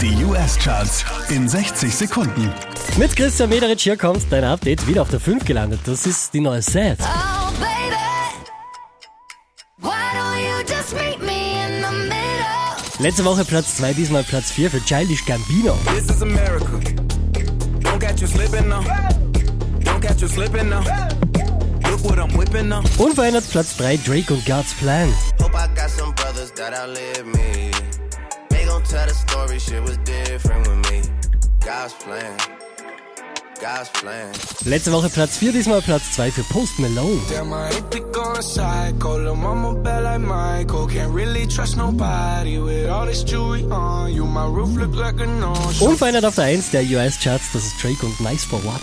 Die US-Charts in 60 Sekunden. Mit Christian Mederich hier kommt dein Update wieder auf der 5 gelandet. Das ist die neue Set. Oh, baby. Why don't you just meet me in the middle? Letzte Woche Platz 2, diesmal Platz 4 für Childish Gambino. This is America. Don't catch you slipping now. Don't catch you slipping now. Look what I'm whipping now. Unverändert Platz 3 Drake und God's Plan. Story, shit was different with me. God's plan, God's plan. Letzte Woche Platz 4, diesmal Platz 2 für Post Malone. Damn, I hate to go psycho. Lil' mama bad like Michael. Can't really trust nobody with all this jewelry on. You, my roof look like a no-show. Unverändert auf der 1 der US-Charts, das ist Drake und Nice for What.